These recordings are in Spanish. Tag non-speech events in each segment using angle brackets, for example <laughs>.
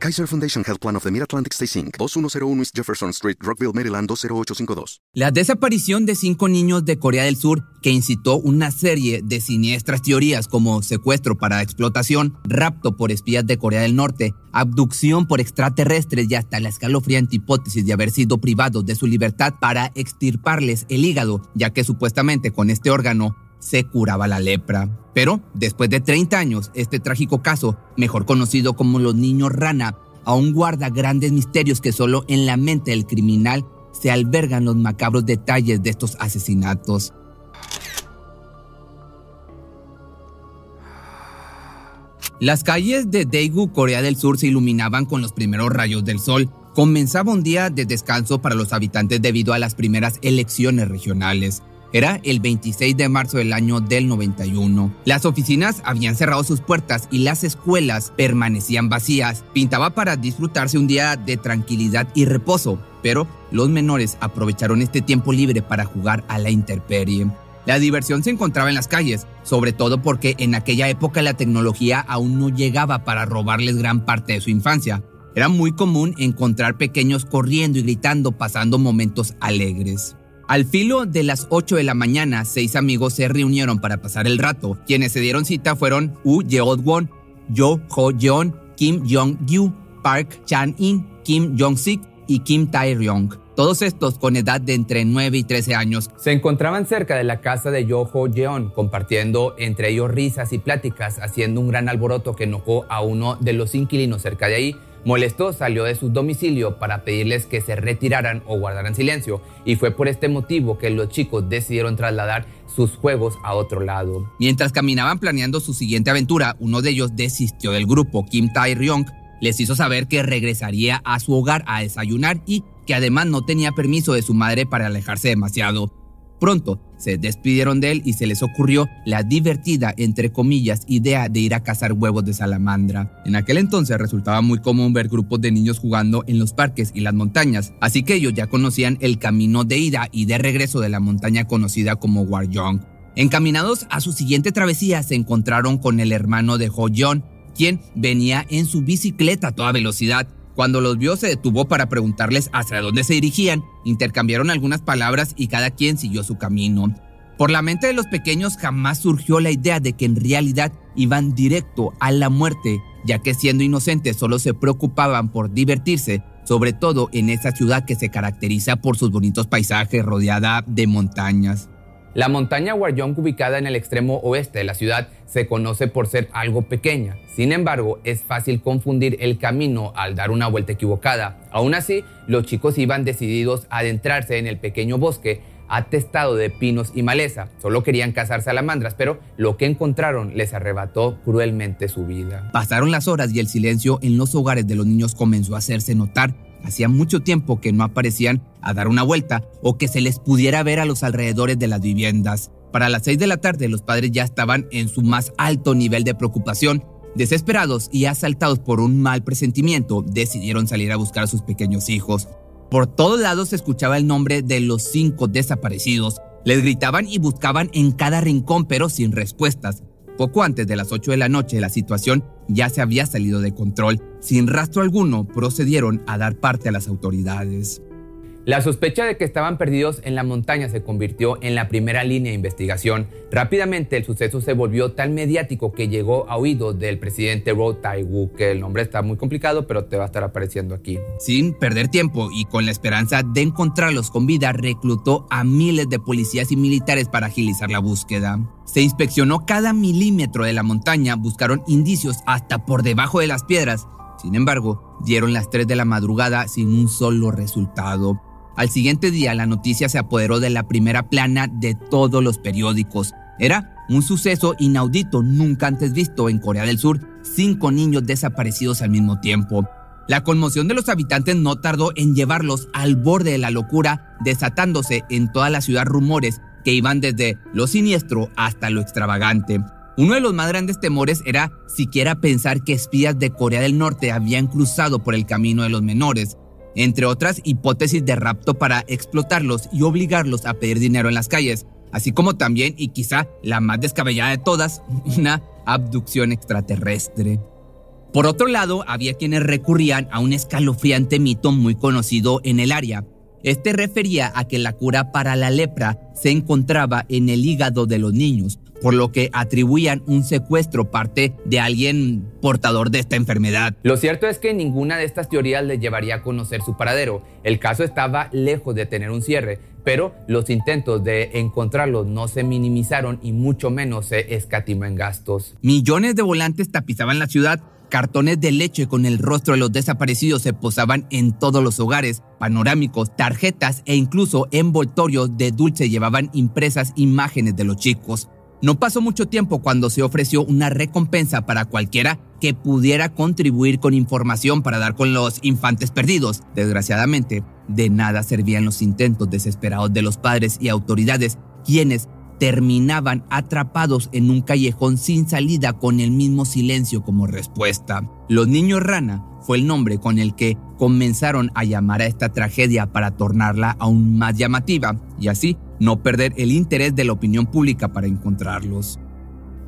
Kaiser Foundation Health Plan of the Mid-Atlantic Stay Inc., 2101 East Jefferson Street, Rockville, Maryland 20852. La desaparición de cinco niños de Corea del Sur, que incitó una serie de siniestras teorías como secuestro para explotación, rapto por espías de Corea del Norte, abducción por extraterrestres y hasta la escalofriante hipótesis de haber sido privados de su libertad para extirparles el hígado, ya que supuestamente con este órgano se curaba la lepra. Pero después de 30 años, este trágico caso, mejor conocido como los niños rana, aún guarda grandes misterios que solo en la mente del criminal se albergan los macabros detalles de estos asesinatos. Las calles de Daegu, Corea del Sur, se iluminaban con los primeros rayos del sol. Comenzaba un día de descanso para los habitantes debido a las primeras elecciones regionales. Era el 26 de marzo del año del 91. Las oficinas habían cerrado sus puertas y las escuelas permanecían vacías. Pintaba para disfrutarse un día de tranquilidad y reposo, pero los menores aprovecharon este tiempo libre para jugar a la intemperie. La diversión se encontraba en las calles, sobre todo porque en aquella época la tecnología aún no llegaba para robarles gran parte de su infancia. Era muy común encontrar pequeños corriendo y gritando pasando momentos alegres. Al filo de las 8 de la mañana, seis amigos se reunieron para pasar el rato. Quienes se dieron cita fueron Woo Yeod-won, Jo Ho-jeon, Kim Jong-gyu, Park Chan-in, Kim Jong-sik y Kim Tae-ryong. Todos estos con edad de entre 9 y 13 años. Se encontraban cerca de la casa de Jo Ho-jeon, compartiendo entre ellos risas y pláticas, haciendo un gran alboroto que enojó a uno de los inquilinos cerca de ahí, Molesto salió de su domicilio para pedirles que se retiraran o guardaran silencio y fue por este motivo que los chicos decidieron trasladar sus juegos a otro lado. Mientras caminaban planeando su siguiente aventura, uno de ellos desistió del grupo, Kim Tae-ryong, les hizo saber que regresaría a su hogar a desayunar y que además no tenía permiso de su madre para alejarse demasiado. Pronto se despidieron de él y se les ocurrió la divertida, entre comillas, idea de ir a cazar huevos de salamandra. En aquel entonces resultaba muy común ver grupos de niños jugando en los parques y las montañas, así que ellos ya conocían el camino de ida y de regreso de la montaña conocida como Warjong. Encaminados a su siguiente travesía se encontraron con el hermano de Ho quien venía en su bicicleta a toda velocidad cuando los vio se detuvo para preguntarles hacia dónde se dirigían, intercambiaron algunas palabras y cada quien siguió su camino. Por la mente de los pequeños jamás surgió la idea de que en realidad iban directo a la muerte, ya que siendo inocentes solo se preocupaban por divertirse, sobre todo en esa ciudad que se caracteriza por sus bonitos paisajes rodeada de montañas. La montaña Warjong, ubicada en el extremo oeste de la ciudad, se conoce por ser algo pequeña. Sin embargo, es fácil confundir el camino al dar una vuelta equivocada. Aún así, los chicos iban decididos a adentrarse en el pequeño bosque atestado de pinos y maleza. Solo querían cazar salamandras, pero lo que encontraron les arrebató cruelmente su vida. Pasaron las horas y el silencio en los hogares de los niños comenzó a hacerse notar Hacía mucho tiempo que no aparecían a dar una vuelta o que se les pudiera ver a los alrededores de las viviendas. Para las 6 de la tarde los padres ya estaban en su más alto nivel de preocupación. Desesperados y asaltados por un mal presentimiento, decidieron salir a buscar a sus pequeños hijos. Por todos lados se escuchaba el nombre de los cinco desaparecidos. Les gritaban y buscaban en cada rincón, pero sin respuestas. Poco antes de las 8 de la noche, la situación ya se había salido de control. Sin rastro alguno, procedieron a dar parte a las autoridades. La sospecha de que estaban perdidos en la montaña se convirtió en la primera línea de investigación. Rápidamente el suceso se volvió tan mediático que llegó a oídos del presidente Ro Tai-woo, que el nombre está muy complicado, pero te va a estar apareciendo aquí. Sin perder tiempo y con la esperanza de encontrarlos con vida, reclutó a miles de policías y militares para agilizar la búsqueda. Se inspeccionó cada milímetro de la montaña, buscaron indicios hasta por debajo de las piedras. Sin embargo, dieron las 3 de la madrugada sin un solo resultado. Al siguiente día la noticia se apoderó de la primera plana de todos los periódicos. Era un suceso inaudito nunca antes visto en Corea del Sur, cinco niños desaparecidos al mismo tiempo. La conmoción de los habitantes no tardó en llevarlos al borde de la locura, desatándose en toda la ciudad rumores que iban desde lo siniestro hasta lo extravagante. Uno de los más grandes temores era siquiera pensar que espías de Corea del Norte habían cruzado por el camino de los menores, entre otras hipótesis de rapto para explotarlos y obligarlos a pedir dinero en las calles, así como también, y quizá la más descabellada de todas, <laughs> una abducción extraterrestre. Por otro lado, había quienes recurrían a un escalofriante mito muy conocido en el área. Este refería a que la cura para la lepra se encontraba en el hígado de los niños, por lo que atribuían un secuestro parte de alguien portador de esta enfermedad. Lo cierto es que ninguna de estas teorías le llevaría a conocer su paradero. El caso estaba lejos de tener un cierre, pero los intentos de encontrarlos no se minimizaron y mucho menos se escatimó en gastos. Millones de volantes tapizaban la ciudad Cartones de leche con el rostro de los desaparecidos se posaban en todos los hogares. Panorámicos, tarjetas e incluso envoltorios de dulce llevaban impresas imágenes de los chicos. No pasó mucho tiempo cuando se ofreció una recompensa para cualquiera que pudiera contribuir con información para dar con los infantes perdidos. Desgraciadamente, de nada servían los intentos desesperados de los padres y autoridades, quienes terminaban atrapados en un callejón sin salida con el mismo silencio como respuesta. Los niños rana fue el nombre con el que comenzaron a llamar a esta tragedia para tornarla aún más llamativa y así no perder el interés de la opinión pública para encontrarlos.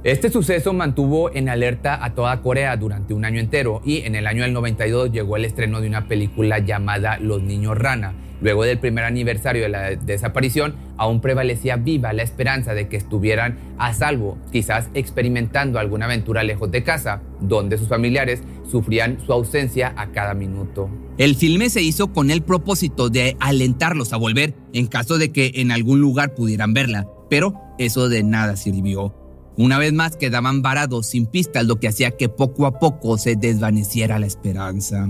Este suceso mantuvo en alerta a toda Corea durante un año entero y en el año del 92 llegó el estreno de una película llamada Los Niños Rana. Luego del primer aniversario de la desaparición, aún prevalecía viva la esperanza de que estuvieran a salvo, quizás experimentando alguna aventura lejos de casa, donde sus familiares sufrían su ausencia a cada minuto. El filme se hizo con el propósito de alentarlos a volver en caso de que en algún lugar pudieran verla, pero eso de nada sirvió. Una vez más quedaban varados sin pistas, lo que hacía que poco a poco se desvaneciera la esperanza.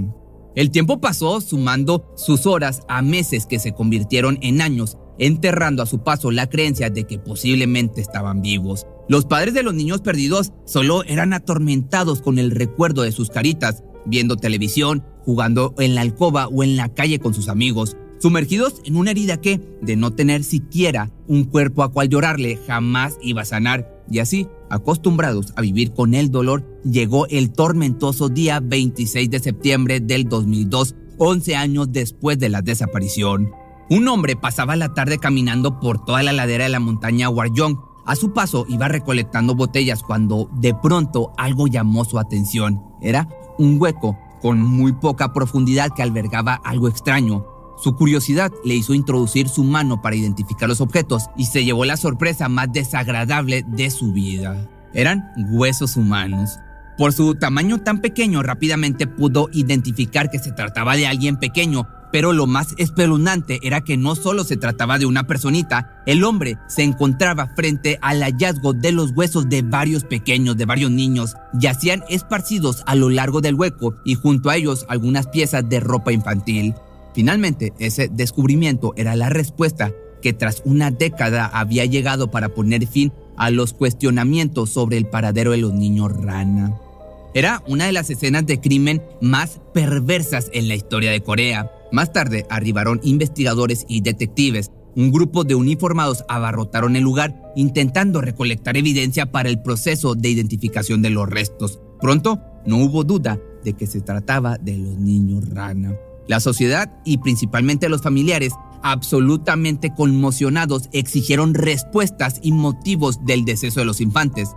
El tiempo pasó sumando sus horas a meses que se convirtieron en años, enterrando a su paso la creencia de que posiblemente estaban vivos. Los padres de los niños perdidos solo eran atormentados con el recuerdo de sus caritas, viendo televisión, jugando en la alcoba o en la calle con sus amigos, sumergidos en una herida que, de no tener siquiera un cuerpo a cual llorarle, jamás iba a sanar. Y así, acostumbrados a vivir con el dolor, llegó el tormentoso día 26 de septiembre del 2002, 11 años después de la desaparición. Un hombre pasaba la tarde caminando por toda la ladera de la montaña Warjong. A su paso iba recolectando botellas cuando de pronto algo llamó su atención. Era un hueco con muy poca profundidad que albergaba algo extraño. Su curiosidad le hizo introducir su mano para identificar los objetos y se llevó la sorpresa más desagradable de su vida. Eran huesos humanos. Por su tamaño tan pequeño rápidamente pudo identificar que se trataba de alguien pequeño, pero lo más espeluznante era que no solo se trataba de una personita, el hombre se encontraba frente al hallazgo de los huesos de varios pequeños, de varios niños, yacían esparcidos a lo largo del hueco y junto a ellos algunas piezas de ropa infantil. Finalmente, ese descubrimiento era la respuesta que tras una década había llegado para poner fin a los cuestionamientos sobre el paradero de los niños rana. Era una de las escenas de crimen más perversas en la historia de Corea. Más tarde arribaron investigadores y detectives. Un grupo de uniformados abarrotaron el lugar intentando recolectar evidencia para el proceso de identificación de los restos. Pronto no hubo duda de que se trataba de los niños rana. La sociedad y principalmente los familiares, absolutamente conmocionados, exigieron respuestas y motivos del deceso de los infantes.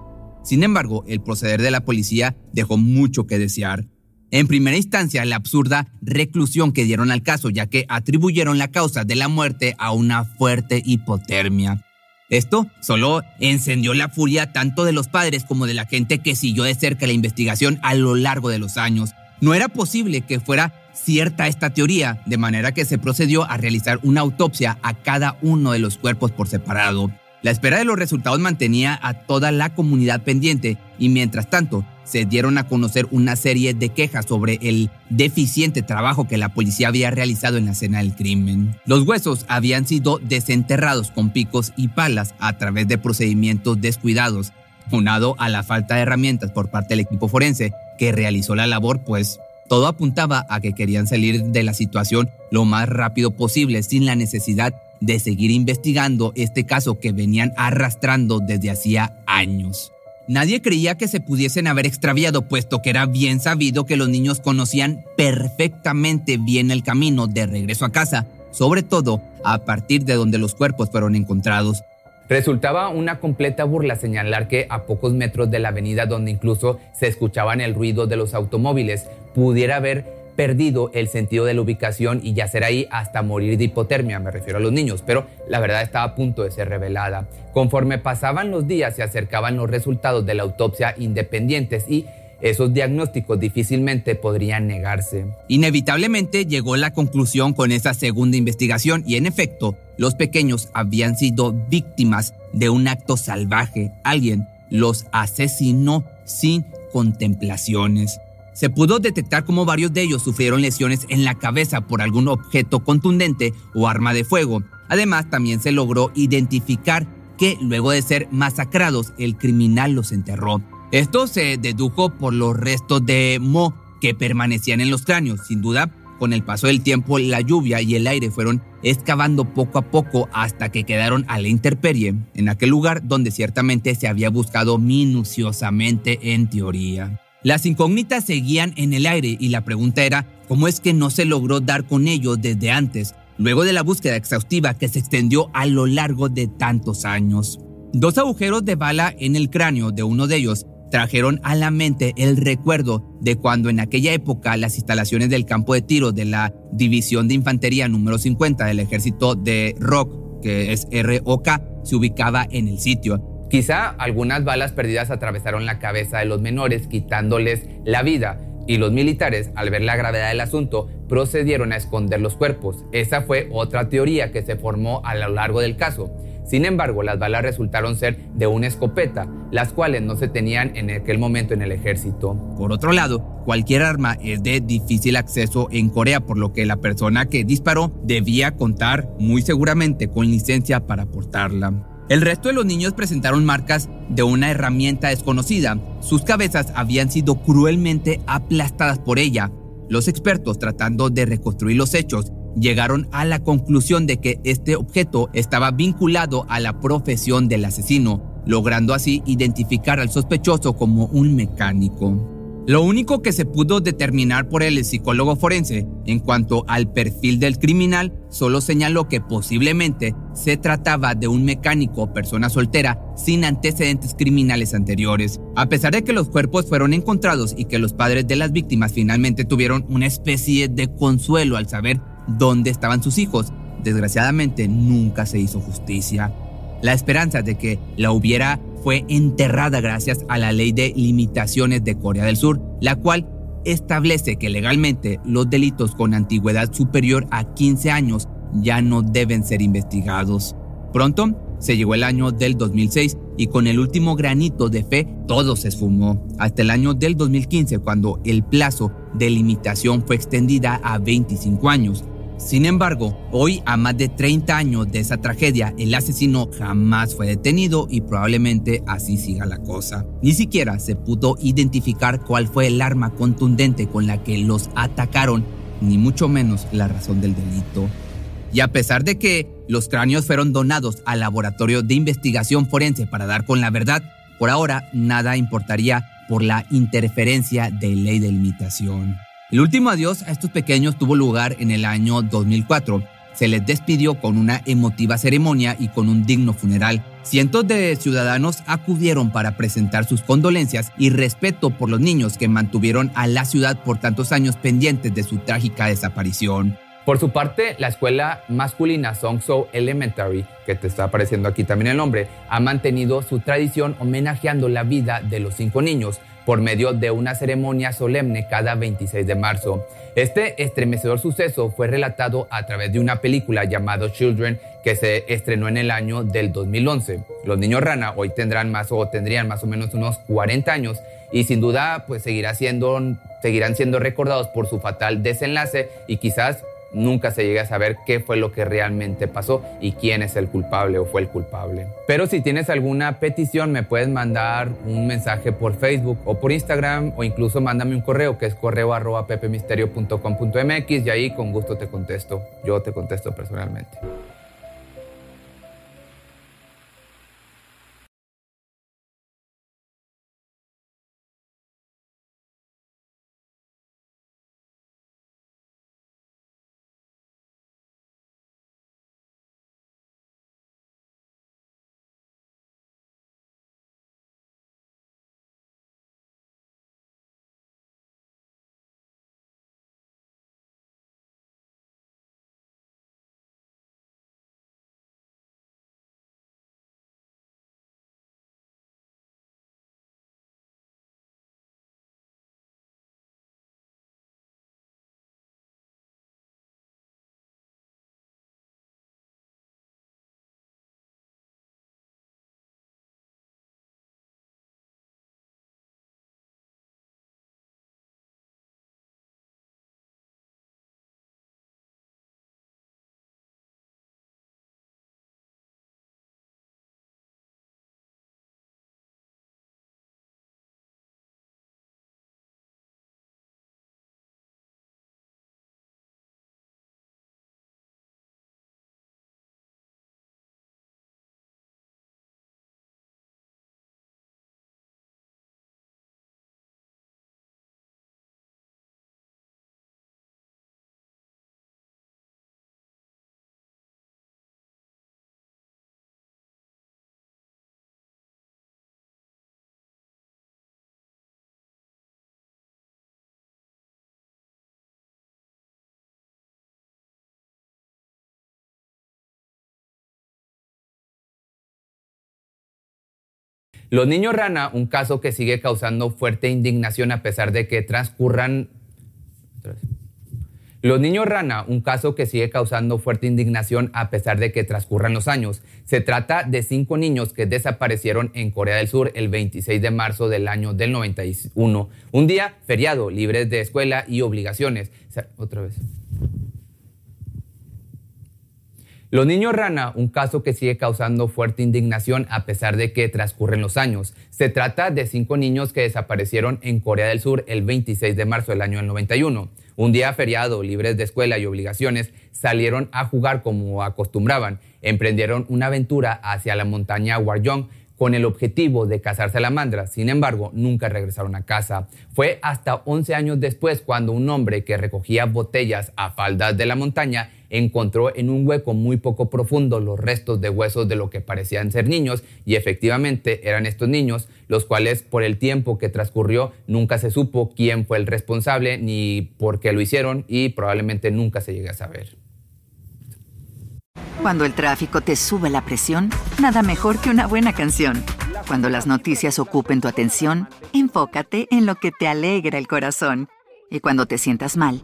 Sin embargo, el proceder de la policía dejó mucho que desear. En primera instancia, la absurda reclusión que dieron al caso, ya que atribuyeron la causa de la muerte a una fuerte hipotermia. Esto solo encendió la furia tanto de los padres como de la gente que siguió de cerca la investigación a lo largo de los años. No era posible que fuera cierta esta teoría, de manera que se procedió a realizar una autopsia a cada uno de los cuerpos por separado. La espera de los resultados mantenía a toda la comunidad pendiente y mientras tanto se dieron a conocer una serie de quejas sobre el deficiente trabajo que la policía había realizado en la escena del crimen. Los huesos habían sido desenterrados con picos y palas a través de procedimientos descuidados, unado a la falta de herramientas por parte del equipo forense que realizó la labor, pues Todo apuntaba a que querían salir de la situación lo más rápido posible sin la necesidad de seguir investigando este caso que venían arrastrando desde hacía años. Nadie creía que se pudiesen haber extraviado, puesto que era bien sabido que los niños conocían perfectamente bien el camino de regreso a casa, sobre todo a partir de donde los cuerpos fueron encontrados. Resultaba una completa burla señalar que a pocos metros de la avenida donde incluso se escuchaban el ruido de los automóviles pudiera haber perdido el sentido de la ubicación y yacer ahí hasta morir de hipotermia, me refiero a los niños, pero la verdad estaba a punto de ser revelada. Conforme pasaban los días se acercaban los resultados de la autopsia independientes y esos diagnósticos difícilmente podrían negarse. Inevitablemente llegó la conclusión con esa segunda investigación y en efecto, los pequeños habían sido víctimas de un acto salvaje. Alguien los asesinó sin contemplaciones. Se pudo detectar cómo varios de ellos sufrieron lesiones en la cabeza por algún objeto contundente o arma de fuego. Además, también se logró identificar que luego de ser masacrados, el criminal los enterró. Esto se dedujo por los restos de mo que permanecían en los cráneos. Sin duda, con el paso del tiempo, la lluvia y el aire fueron excavando poco a poco hasta que quedaron a la intemperie, en aquel lugar donde ciertamente se había buscado minuciosamente en teoría. Las incógnitas seguían en el aire y la pregunta era cómo es que no se logró dar con ellos desde antes, luego de la búsqueda exhaustiva que se extendió a lo largo de tantos años. Dos agujeros de bala en el cráneo de uno de ellos trajeron a la mente el recuerdo de cuando en aquella época las instalaciones del campo de tiro de la División de Infantería número 50 del Ejército de Rock, que es ROK, se ubicaba en el sitio. Quizá algunas balas perdidas atravesaron la cabeza de los menores quitándoles la vida y los militares, al ver la gravedad del asunto, procedieron a esconder los cuerpos. Esa fue otra teoría que se formó a lo largo del caso. Sin embargo, las balas resultaron ser de una escopeta, las cuales no se tenían en aquel momento en el ejército. Por otro lado, cualquier arma es de difícil acceso en Corea, por lo que la persona que disparó debía contar muy seguramente con licencia para portarla. El resto de los niños presentaron marcas de una herramienta desconocida. Sus cabezas habían sido cruelmente aplastadas por ella. Los expertos tratando de reconstruir los hechos llegaron a la conclusión de que este objeto estaba vinculado a la profesión del asesino, logrando así identificar al sospechoso como un mecánico. Lo único que se pudo determinar por el psicólogo forense en cuanto al perfil del criminal solo señaló que posiblemente se trataba de un mecánico o persona soltera sin antecedentes criminales anteriores. A pesar de que los cuerpos fueron encontrados y que los padres de las víctimas finalmente tuvieron una especie de consuelo al saber dónde estaban sus hijos. Desgraciadamente nunca se hizo justicia. La esperanza de que la hubiera fue enterrada gracias a la ley de limitaciones de Corea del Sur, la cual establece que legalmente los delitos con antigüedad superior a 15 años ya no deben ser investigados. Pronto se llegó el año del 2006 y con el último granito de fe todo se esfumó, hasta el año del 2015 cuando el plazo de limitación fue extendida a 25 años. Sin embargo, hoy, a más de 30 años de esa tragedia, el asesino jamás fue detenido y probablemente así siga la cosa. Ni siquiera se pudo identificar cuál fue el arma contundente con la que los atacaron, ni mucho menos la razón del delito. Y a pesar de que los cráneos fueron donados al laboratorio de investigación forense para dar con la verdad, por ahora nada importaría por la interferencia de ley de limitación. El último adiós a estos pequeños tuvo lugar en el año 2004. Se les despidió con una emotiva ceremonia y con un digno funeral. Cientos de ciudadanos acudieron para presentar sus condolencias y respeto por los niños que mantuvieron a la ciudad por tantos años pendientes de su trágica desaparición. Por su parte, la escuela masculina Songso Elementary, que te está apareciendo aquí también el nombre, ha mantenido su tradición homenajeando la vida de los cinco niños por medio de una ceremonia solemne cada 26 de marzo. Este estremecedor suceso fue relatado a través de una película llamada Children que se estrenó en el año del 2011. Los niños rana hoy tendrán más o tendrían más o menos unos 40 años y sin duda pues seguirá siendo, seguirán siendo recordados por su fatal desenlace y quizás nunca se llegue a saber qué fue lo que realmente pasó y quién es el culpable o fue el culpable. Pero si tienes alguna petición, me puedes mandar un mensaje por Facebook o por Instagram o incluso mándame un correo que es correo arroba pepemisterio.com.mx y ahí con gusto te contesto. Yo te contesto personalmente. Los niños rana, un caso que sigue causando fuerte indignación a pesar de que transcurran... Los niños rana, un caso que sigue causando fuerte indignación a pesar de que transcurran los años. Se trata de cinco niños que desaparecieron en Corea del Sur el 26 de marzo del año del 91. Un día feriado, libres de escuela y obligaciones. Otra vez. Los niños rana, un caso que sigue causando fuerte indignación a pesar de que transcurren los años. Se trata de cinco niños que desaparecieron en Corea del Sur el 26 de marzo del año 91. Un día feriado, libres de escuela y obligaciones, salieron a jugar como acostumbraban. Emprendieron una aventura hacia la montaña Warjong con el objetivo de cazar salamandras. Sin embargo, nunca regresaron a casa. Fue hasta 11 años después cuando un hombre que recogía botellas a faldas de la montaña encontró en un hueco muy poco profundo los restos de huesos de lo que parecían ser niños y efectivamente eran estos niños, los cuales por el tiempo que transcurrió nunca se supo quién fue el responsable ni por qué lo hicieron y probablemente nunca se llegue a saber. Cuando el tráfico te sube la presión, nada mejor que una buena canción. Cuando las noticias ocupen tu atención, enfócate en lo que te alegra el corazón. Y cuando te sientas mal,